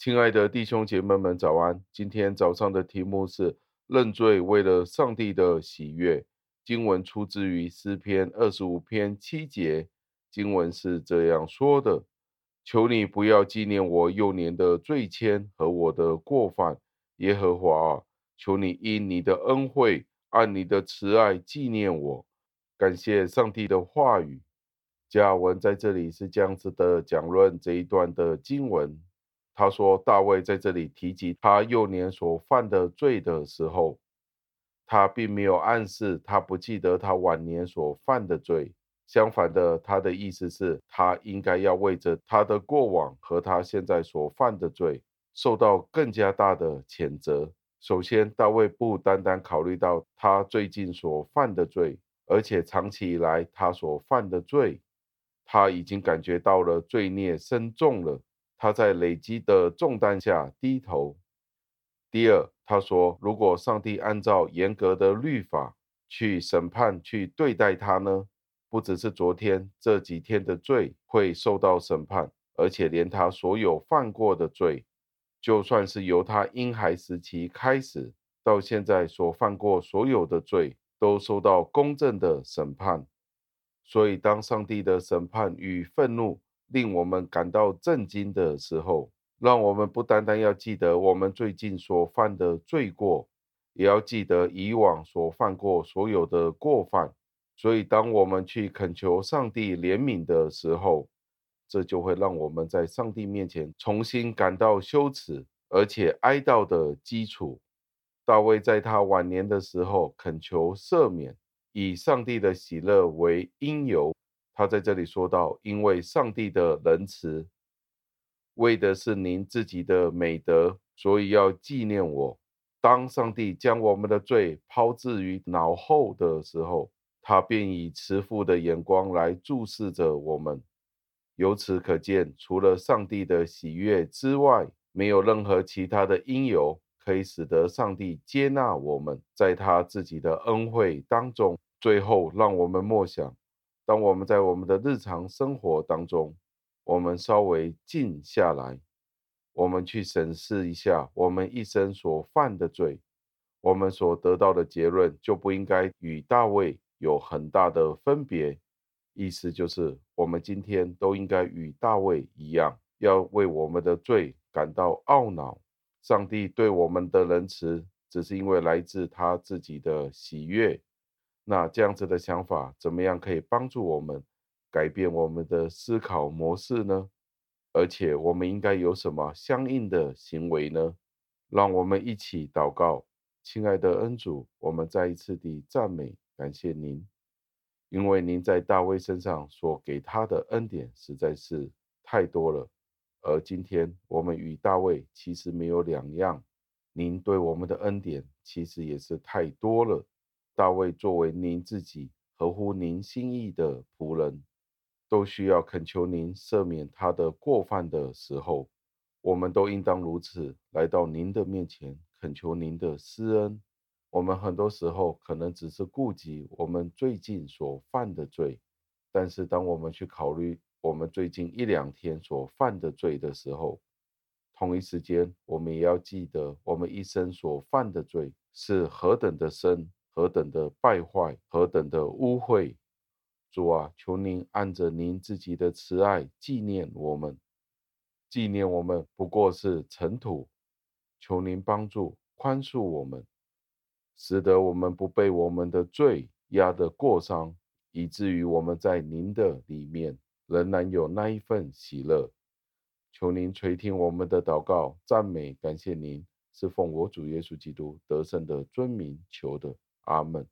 亲爱的弟兄姐妹们，早安！今天早上的题目是认罪为了上帝的喜悦。经文出自于诗篇二十五篇七节，经文是这样说的：“求你不要纪念我幼年的罪愆和我的过犯，耶和华啊，求你因你的恩惠，按你的慈爱纪念我。”感谢上帝的话语。加尔文在这里是这样子的讲论这一段的经文。他说，大卫在这里提及他幼年所犯的罪的时候，他并没有暗示他不记得他晚年所犯的罪。相反的，他的意思是，他应该要为着他的过往和他现在所犯的罪，受到更加大的谴责。首先，大卫不单单考虑到他最近所犯的罪，而且长期以来他所犯的罪，他已经感觉到了罪孽深重了。他在累积的重担下低头。第二，他说：“如果上帝按照严格的律法去审判、去对待他呢？不只是昨天这几天的罪会受到审判，而且连他所有犯过的罪，就算是由他婴孩时期开始到现在所犯过所有的罪，都受到公正的审判。所以，当上帝的审判与愤怒，令我们感到震惊的时候，让我们不单单要记得我们最近所犯的罪过，也要记得以往所犯过所有的过犯。所以，当我们去恳求上帝怜悯的时候，这就会让我们在上帝面前重新感到羞耻，而且哀悼的基础。大卫在他晚年的时候恳求赦免，以上帝的喜乐为因由。他在这里说到：“因为上帝的仁慈，为的是您自己的美德，所以要纪念我。当上帝将我们的罪抛置于脑后的时候，他便以慈父的眼光来注视着我们。由此可见，除了上帝的喜悦之外，没有任何其他的因由可以使得上帝接纳我们，在他自己的恩惠当中。最后，让我们默想。”当我们在我们的日常生活当中，我们稍微静下来，我们去审视一下我们一生所犯的罪，我们所得到的结论就不应该与大卫有很大的分别。意思就是，我们今天都应该与大卫一样，要为我们的罪感到懊恼。上帝对我们的仁慈，只是因为来自他自己的喜悦。那这样子的想法，怎么样可以帮助我们改变我们的思考模式呢？而且我们应该有什么相应的行为呢？让我们一起祷告，亲爱的恩主，我们再一次地赞美感谢您，因为您在大卫身上所给他的恩典实在是太多了，而今天我们与大卫其实没有两样，您对我们的恩典其实也是太多了。大卫作为您自己合乎您心意的仆人，都需要恳求您赦免他的过犯的时候，我们都应当如此来到您的面前恳求您的施恩。我们很多时候可能只是顾及我们最近所犯的罪，但是当我们去考虑我们最近一两天所犯的罪的时候，同一时间我们也要记得我们一生所犯的罪是何等的深。何等的败坏，何等的污秽！主啊，求您按着您自己的慈爱纪念我们，纪念我们不过是尘土。求您帮助宽恕我们，使得我们不被我们的罪压得过伤，以至于我们在您的里面仍然有那一份喜乐。求您垂听我们的祷告，赞美感谢您，是奉我主耶稣基督得胜的尊名求的。Amen.